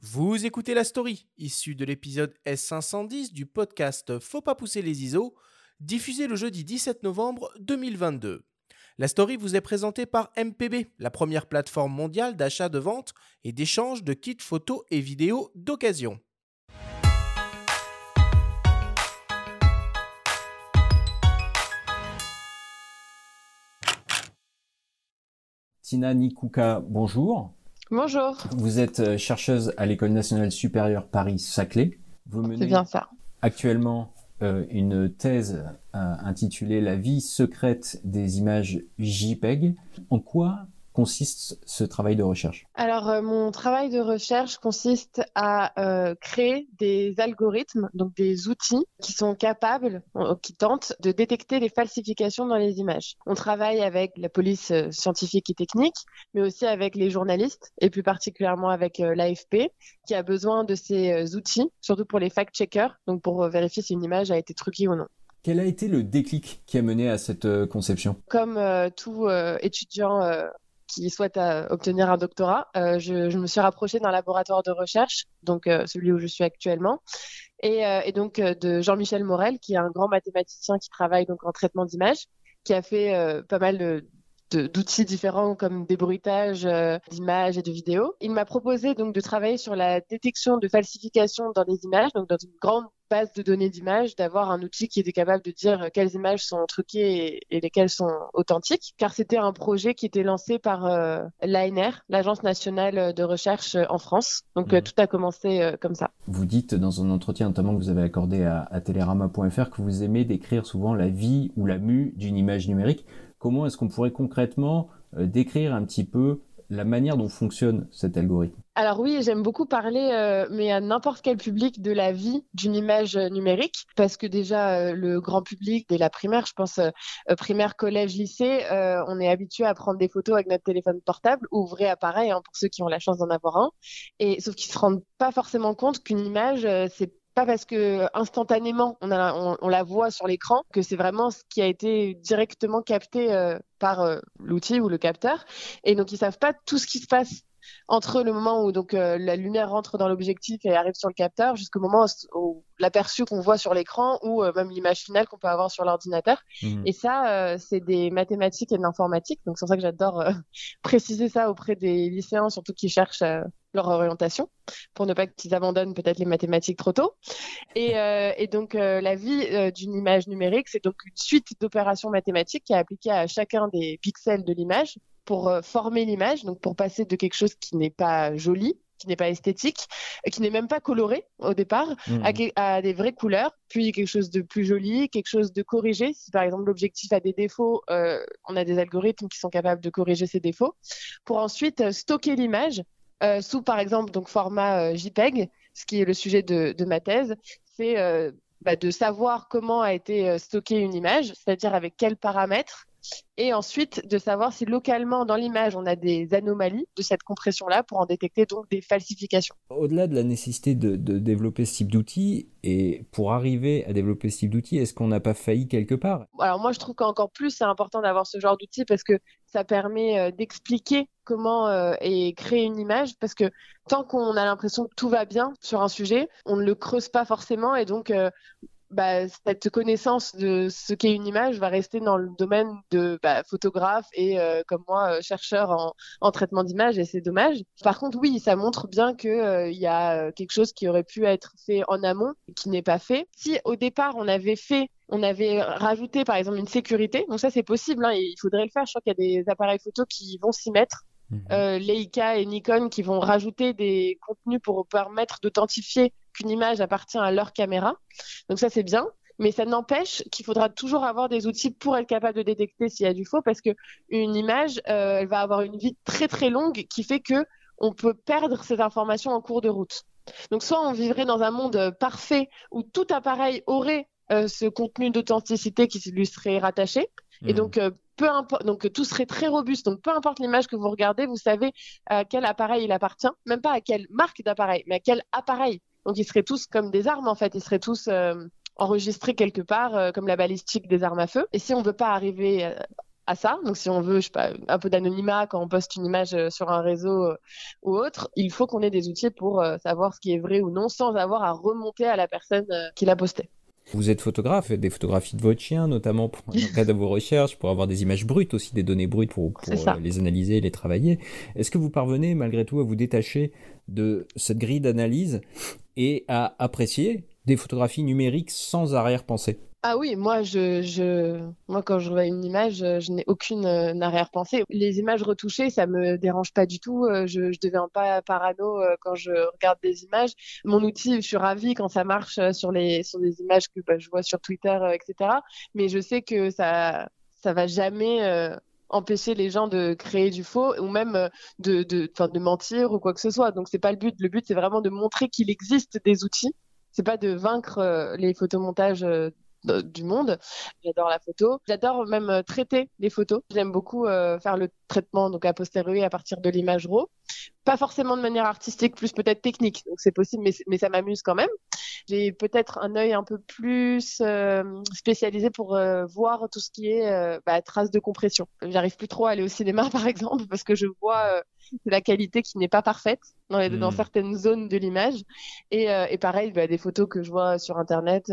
Vous écoutez la story, issue de l'épisode S510 du podcast Faut pas pousser les ISO, diffusé le jeudi 17 novembre 2022. La story vous est présentée par MPB, la première plateforme mondiale d'achat, de vente et d'échange de kits photos et vidéos d'occasion. Tina Nikuka, bonjour. Bonjour. Vous êtes euh, chercheuse à l'École nationale supérieure Paris-Saclay. Vous menez bien ça. actuellement euh, une thèse euh, intitulée La vie secrète des images JPEG. En quoi consiste ce travail de recherche? Alors, euh, mon travail de recherche consiste à euh, créer des algorithmes, donc des outils qui sont capables, euh, qui tentent de détecter les falsifications dans les images. On travaille avec la police scientifique et technique, mais aussi avec les journalistes, et plus particulièrement avec l'AFP, qui a besoin de ces outils, surtout pour les fact-checkers, donc pour vérifier si une image a été truquée ou non. Quel a été le déclic qui a mené à cette conception? Comme euh, tout euh, étudiant euh, qui souhaite euh, obtenir un doctorat, euh, je, me suis rapprochée d'un laboratoire de recherche, donc euh, celui où je suis actuellement, et, donc de Jean-Michel Morel, qui est un grand mathématicien qui travaille donc en traitement d'images, qui a fait pas mal d'outils différents comme des bruitages d'images et de vidéos. Il m'a proposé donc de travailler sur la détection de falsification dans les images, donc dans une grande base de données d'images, d'avoir un outil qui était capable de dire euh, quelles images sont truquées et, et lesquelles sont authentiques, car c'était un projet qui était lancé par euh, l'ANR, l'Agence nationale de recherche euh, en France. Donc euh, Mhm. tout a commencé euh, comme ça. Vous dites dans un entretien notamment que vous avez accordé à, à Télérama.fr que vous aimez décrire souvent la vie ou la mue d'une image numérique. Comment est-ce qu'on pourrait concrètement décrire un petit peu la manière dont fonctionne cet algorithme? Alors oui, j'aime beaucoup parler, euh, mais à n'importe quel public, de la vie d'une image euh, numérique, parce que déjà euh, le grand public, dès la primaire, je pense primaire, collège, lycée, on est habitué à prendre des photos avec notre téléphone portable ou vrai appareil, hein, pour ceux qui ont la chance d'en avoir un. Et sauf qu'ils se rendent pas forcément compte qu'une image, c'est pas parce que instantanément on, la voit sur l'écran que c'est vraiment ce qui a été directement capté par l'outil ou le capteur. Et donc ils savent pas tout ce qui se passe entre le moment où donc euh, la lumière rentre dans l'objectif et arrive sur le capteur jusqu'au moment où, où l'aperçu qu'on voit sur l'écran ou euh, même l'image finale qu'on peut avoir sur l'ordinateur. Mhm. Et ça, euh, c'est des mathématiques et de l'informatique. Donc c'est pour ça que j'adore préciser ça auprès des lycéens, surtout qui cherchent leur orientation, pour ne pas qu'ils abandonnent peut-être les mathématiques trop tôt. Et, euh, et donc euh, la vie euh, d'une image numérique, c'est donc une suite d'opérations mathématiques qui est appliquée à chacun des pixels de l'image pour euh, former l'image, donc pour passer de quelque chose qui n'est pas joli, qui n'est pas esthétique, euh, qui n'est même pas coloré au départ, Mhm. à, que- à des vraies couleurs, puis quelque chose de plus joli, quelque chose de corrigé. Si par exemple l'objectif a des défauts, euh, on a des algorithmes qui sont capables de corriger ces défauts, pour ensuite euh, stocker l'image euh, sous par exemple donc format JPEG, ce qui est le sujet de, de ma thèse, c'est bah, de savoir comment a été stockée une image, c'est-à-dire avec quels paramètres, et ensuite de savoir si localement dans l'image on a des anomalies de cette compression-là pour en détecter donc des falsifications. Au-delà de la nécessité de, de développer ce type d'outils, et pour arriver à développer ce type d'outils, est-ce qu'on n'a pas failli quelque part? Alors moi je trouve qu'encore plus c'est important d'avoir ce genre d'outils parce que ça permet euh, d'expliquer comment euh, est créée une image. Parce que tant qu'on a l'impression que tout va bien sur un sujet, on ne le creuse pas forcément. Et donc euh, bah, cette connaissance de ce qu'est une image va rester dans le domaine de bah, photographe et euh, comme moi euh, chercheur en, en traitement d'image et c'est dommage. Par contre oui, ça montre bien que euh, y a euh, quelque chose qui aurait pu être fait en amont et qui n'est pas fait. Si au départ on avait fait on avait rajouté par exemple une sécurité, donc ça c'est possible, hein, et il faudrait le faire. Je crois qu'il y a des appareils photo qui vont s'y mettre, euh, Leica et Nikon qui vont rajouter des contenus pour permettre d'authentifier qu'une image appartient à leur caméra. Donc ça c'est bien, mais ça n'empêche qu'il faudra toujours avoir des outils pour être capable de détecter s'il y a du faux, parce que une image, euh, elle va avoir une vie très très longue qui fait que on peut perdre ces informations en cours de route. Donc soit on vivrait dans un monde euh, parfait où tout appareil aurait euh, ce contenu d'authenticité qui lui serait rattaché. Et Mhm. donc, euh, donc euh, tout serait très robuste. Donc, peu importe l'image que vous regardez, vous savez à quel appareil il appartient, même pas à quelle marque d'appareil, mais à quel appareil. Donc, ils seraient tous comme des armes en fait. Ils seraient tous euh, enregistrés quelque part, euh, comme la balistique des armes à feu. Et si on veut pas arriver euh, à ça. Donc, si on veut, je sais pas, un peu d'anonymat quand on poste une image euh, sur un réseau euh, ou autre, il faut qu'on ait des outils pour euh, savoir ce qui est vrai ou non sans avoir à remonter à la personne qui l'a posté. Vous êtes photographe, des photographies de votre chien, notamment pour, dans le cadre de vos recherches, pour avoir des images brutes aussi, des données brutes pour, pour les analyser et les travailler. Est-ce que vous parvenez malgré tout à vous détacher de cette grille d'analyse et à apprécier des photographies numériques sans arrière-pensée? Ah oui, moi, je, je, quand je vois une image, euh, je n'ai aucune euh, arrière-pensée. Les images retouchées, ça me dérange pas du tout. Euh, je, je deviens pas parano quand je regarde des images. Mon outil, je suis ravie quand ça marche sur les, des images que bah, je vois sur Twitter, etc. Mais je sais que ça, ça va jamais empêcher les gens de créer du faux ou même de, de, de mentir ou quoi que ce soit. Donc c'est pas le but. Le but c'est vraiment de montrer qu'il existe des outils. C'est pas de vaincre les photomontages du monde. J'adore la photo. J'adore même euh, traiter les photos. J'aime beaucoup euh, faire le traitement donc a posteriori à partir de l'image RAW. Pas forcément de manière artistique, plus peut-être technique. Donc c'est possible, mais, mais ça m'amuse quand même. J'ai peut-être un œil un peu plus euh, spécialisé pour voir tout ce qui est bah, traces de compression. J'arrive plus trop à aller au cinéma par exemple parce que je vois la qualité qui n'est pas parfaite dans, les, dans hmm. certaines zones de l'image. Et, et, pareil, bah, des photos que je vois sur Internet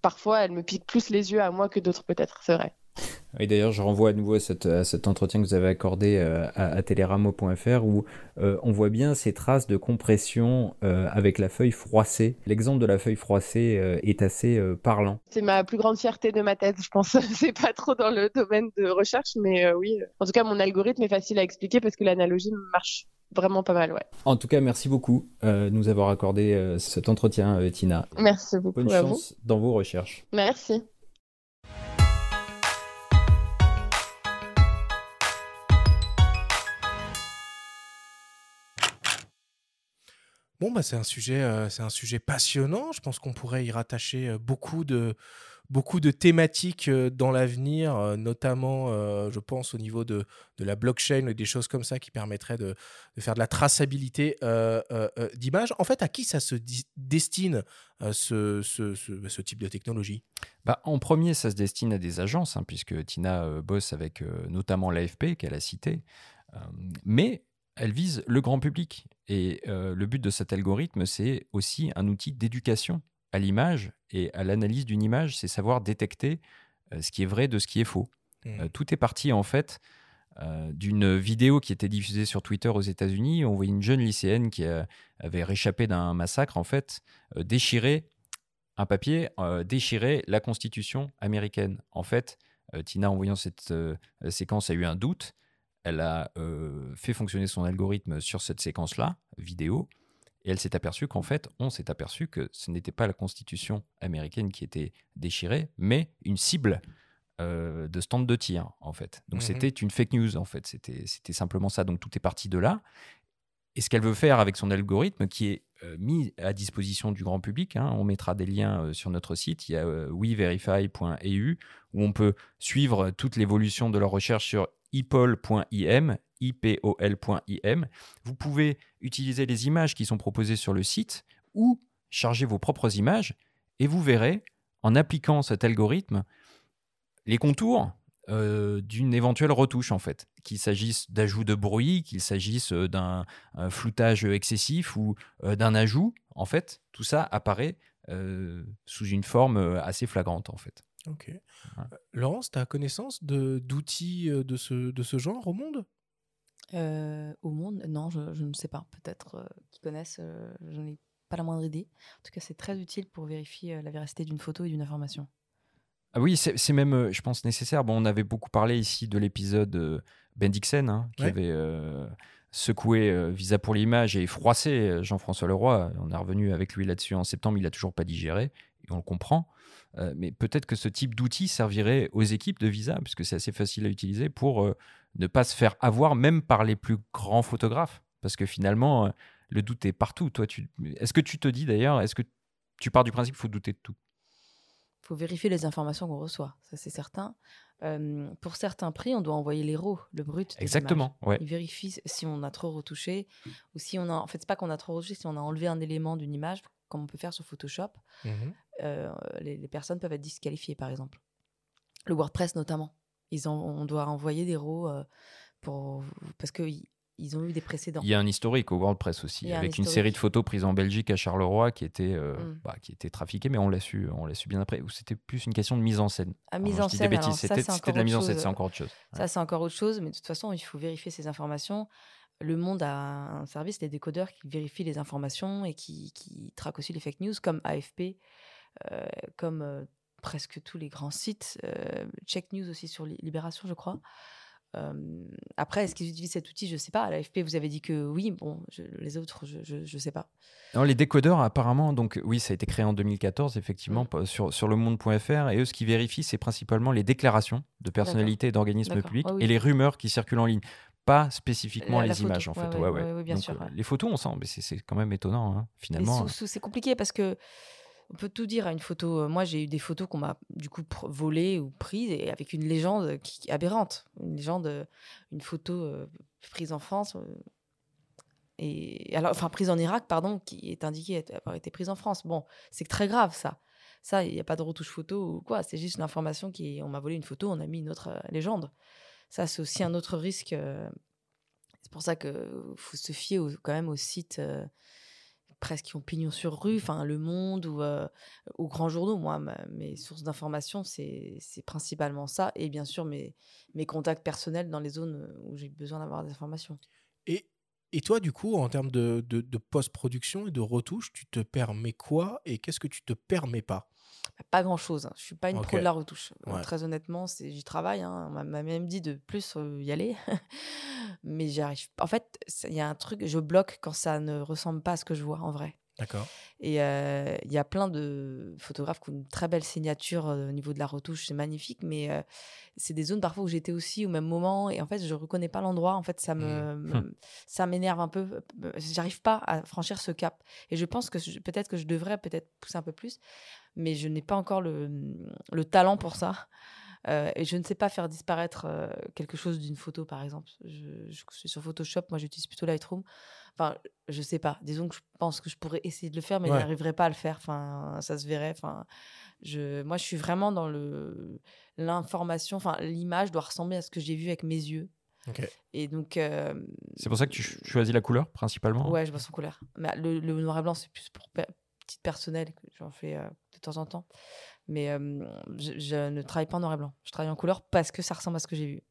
parfois, elle me pique plus les yeux à moi que d'autres, peut-être, c'est vrai. Et d'ailleurs, je renvoie à nouveau à, cet entretien que vous avez accordé euh, à, à teleramo.fr où euh, on voit bien ces traces de compression euh, avec la feuille froissée. L'exemple de la feuille froissée est assez parlant. C'est ma plus grande fierté de ma thèse, je pense. c'est pas trop dans le domaine de recherche, mais oui. En tout cas, mon algorithme est facile à expliquer parce que l'analogie marche vraiment pas mal, ouais. En tout cas, merci beaucoup de nous avoir accordé cet entretien, Tina. Merci beaucoup. Bonne chance dans vos recherches. Merci. Bon, bah, c'est un sujet, euh, un sujet passionnant. Je pense qu'on pourrait y rattacher euh, beaucoup de, beaucoup de thématiques euh, dans l'avenir, notamment, je pense, au niveau de, de la blockchain et des choses comme ça qui permettraient de, faire de la traçabilité d'images. En fait, à qui ça se destine ce, ce, ce, type de technologie? Bah, En premier, ça se destine à des agences, hein, puisque Tina bosse avec notamment l'AFP qu'elle a cité. mais elle vise le grand public. Et euh, le but de cet algorithme, c'est aussi un outil d'éducation à l'image et à l'analyse d'une image, c'est savoir détecter euh, ce qui est vrai de ce qui est faux. Mmh. Euh, tout est parti en fait d'une vidéo qui était diffusée sur Twitter aux États-Unis. On voyait une jeune lycéenne qui avait réchappé d'un massacre, en fait, déchirer un papier, déchirer la Constitution américaine. En fait, Tina, en voyant cette séquence, a eu un doute elle a euh, fait fonctionner son algorithme sur cette séquence-là, vidéo, et elle s'est aperçue qu'en fait, on s'est aperçu que ce n'était pas la constitution américaine qui était déchirée, mais une cible euh, de stand de tir, en fait. Donc mhm. c'était une fake news, en fait. C'était simplement ça. Donc tout est parti de là. Et ce qu'elle veut faire avec son algorithme, qui est euh, mis à disposition du grand public, hein, on mettra des liens sur notre site, il y a weverify.eu, où on peut suivre toute l'évolution de leur recherche sur ipol.im, ipol.im. Vous pouvez utiliser les images qui sont proposées sur le site ou charger vos propres images et vous verrez, en appliquant cet algorithme, les contours euh, d'une éventuelle retouche en fait, qu'il s'agisse d'ajout de bruit, qu'il s'agisse euh, d'un floutage excessif ou euh, d'un ajout, en fait, tout ça apparaît sous une forme assez flagrante en fait. Ok. Euh, Laurence, tu as connaissance d'outils euh, de ce, de ce genre au monde? Euh, Au monde? Non, je, je, ne sais pas. Peut-être qu'ils connaissent, je n'en ai pas la moindre idée. En tout cas, c'est très utile pour vérifier la véracité d'une photo et d'une information. Ah oui, c'est même, je pense, nécessaire. Bon, on avait beaucoup parlé ici de l'épisode Ben Dixon, hein, qui avait secoué Visa pour l'image et froissé Jean-François Leroy. On est revenu avec lui là-dessus en septembre, il n'a toujours pas digéré, on le comprend. Euh, mais peut-être que ce type d'outil servirait aux équipes de Visa, puisque c'est assez facile à utiliser, pour euh, ne pas se faire avoir même par les plus grands photographes. Parce que finalement, euh, le doute est partout. Toi, tu... Est-ce que tu te dis d'ailleurs, est-ce que tu pars du principe qu'il faut douter de tout? Il faut vérifier les informations qu'on reçoit, ça c'est certain. pour certains prix, on doit envoyer les RAW, le brut. Exactement. Ouais. Il vérifie si on a trop retouché ou si on a. En fait, c'est pas qu'on a trop retouché, si on a enlevé un élément d'une image comme on peut faire sur Photoshop, mmh euh, les, personnes peuvent être disqualifiées, par exemple. Le WordPress notamment. Ils ont, on doit envoyer des RAW euh, pour, parce qu'ils ils ont eu des précédents. Il y a un historique au WordPress aussi, avec une série de photos prises en Belgique à Charleroi qui était, euh, mm. bah, qui était trafiquée, mais on l'a su, on l'a su bien après. Ou c'était plus une question de mise en scène. À mise en scène, c'était de la mise en scène, c'est encore autre chose. Ça, c'est encore autre chose, mais de toute façon, il faut vérifier ces informations. Le Monde a un service, des décodeurs qui vérifient les informations et qui, qui traquent aussi les fake news, comme AFP, comme euh, presque tous les grands sites. Check News aussi sur Libération, je crois après, est-ce qu'ils utilisent cet outil? Je ne sais pas. À l'AFP, vous avez dit que oui. Bon, les autres, je ne sais pas. Non, les décodeurs, apparemment, donc oui, ça a été créé en 2014, effectivement, mmh. sur, sur le monde.fr. Et eux, ce qu'ils vérifient, c'est principalement les déclarations de personnalités d'organismes publics et les rumeurs qui circulent en ligne. Pas spécifiquement les images, en fait. Ouais, bien sûr, les photos, on sent, mais c'est quand même étonnant, hein, finalement. C'est compliqué parce que on peut tout dire à une photo. Moi, j'ai eu des photos qu'on m'a du coup volées ou prises et avec une légende qui, aberrante, une légende, une photo euh, prise en France euh, et alors, enfin prise en Irak, pardon, qui est indiquée avoir été prise en France. Bon, c'est très grave ça. Ça, il n'y a pas de retouche photo ou quoi. C'est juste une information qui, on m'a volé une photo, on a mis une autre euh, légende. Ça, c'est aussi un autre risque. c'est pour ça que faut se fier quand même au site presque qui ont pignon sur rue, enfin Le Monde ou grands journaux. Moi, mes sources d'information, c'est principalement ça, et bien sûr mes, mes contacts personnels dans les zones où j'ai besoin d'avoir des informations. Et, et toi, du coup, en termes de, de, de post-production et de retouche, tu te permets quoi et qu'est-ce que tu te permets pas? Pas grand chose. Hein. Je suis pas une pro de la retouche. Très honnêtement, j'y travaille. Hein. On m'a même dit de plus euh, y aller. Mais j'y arrive. En fait, il y a un truc, je bloque quand ça ne ressemble pas à ce que je vois en vrai. D'accord. Et il y a plein de photographes qui ont une très belle signature au niveau de la retouche, c'est magnifique, mais c'est des zones parfois où j'étais aussi au même moment et en fait je reconnais pas l'endroit. En fait, ça me, mmh. ça m'énerve un peu. J'arrive pas à franchir ce cap. Et je pense que peut-être que je devrais peut-être pousser un peu plus, mais je n'ai pas encore le, mmh, le talent pour ça. Euh, et je ne sais pas faire disparaître euh, quelque chose d'une photo, par exemple. Je, suis sur Photoshop, moi j'utilise plutôt Lightroom. Enfin, je sais pas. Disons que je pense que je pourrais essayer de le faire, mais je n'arriverai pas à le faire. Enfin, ça se verrait. Enfin, je, moi, je suis vraiment dans le l'information. Enfin, l'image doit ressembler à ce que j'ai vu avec mes yeux. Et donc. Euh, c'est pour ça que tu choisis la couleur principalement. Ouais, je vois son couleur. Mais le, noir et blanc, c'est plus pour petite personnel que j'en fais de temps en temps. Mais je, ne travaille pas en noir et blanc. Je travaille en couleur parce que ça ressemble à ce que j'ai vu.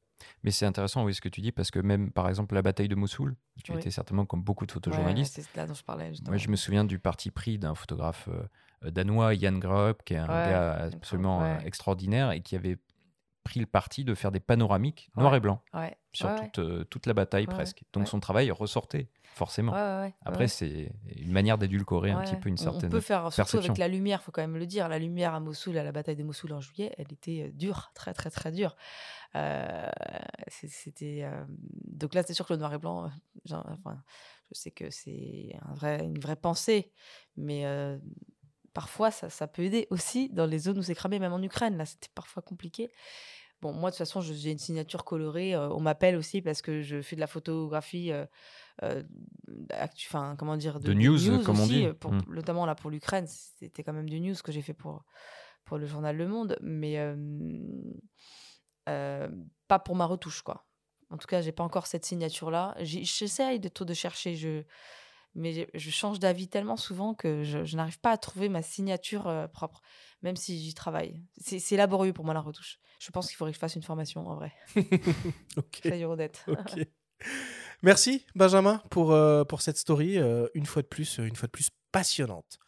Mais c'est intéressant, oui, ce que tu dis, parce que même, par exemple, la bataille de Mossoul, tu étais certainement comme beaucoup de photojournalistes. c'est là dont je parlais. Moi, je me souviens du parti pris d'un photographe danois, Jan Graup, qui est un gars absolument extraordinaire et qui avait pris le parti de faire des panoramiques noir et blanc sur toute, toute, la bataille presque. Donc son travail ressortait forcément. Après, c'est une manière d'édulcorer un petit peu une certaine. On peut faire surtout avec la lumière, faut quand même le dire. La lumière à Mossoul, à la bataille de Mossoul en juillet, elle était euh, dure, très très très dure. Euh, c'était euh, donc là, c'est sûr que le noir et blanc, enfin, je sais que c'est un vrai, une vraie pensée, mais parfois ça, ça, peut aider aussi dans les zones où c'est cramé, même en Ukraine. Là, c'était parfois compliqué. Bon, moi, de toute façon, j'ai une signature colorée. on m'appelle aussi parce que je fais de la photographie euh, enfin comment dire, de, news, comme on dit, pour, mmh. notamment là pour l'Ukraine, c'était quand même du news que j'ai fait pour pour le journal Le Monde, mais pas pour ma retouche quoi. En tout cas, j'ai pas encore cette signature là. J'essaye de de chercher, je mais je change d'avis tellement souvent que je, n'arrive pas à trouver ma signature propre, même si j'y travaille. C'est laborieux pour moi la retouche. Je pense qu'il faudrait que je fasse une formation en vrai. ok. Ça y ok. Merci Benjamin pour, euh, pour cette story, euh, une fois de plus, une fois de plus passionnante.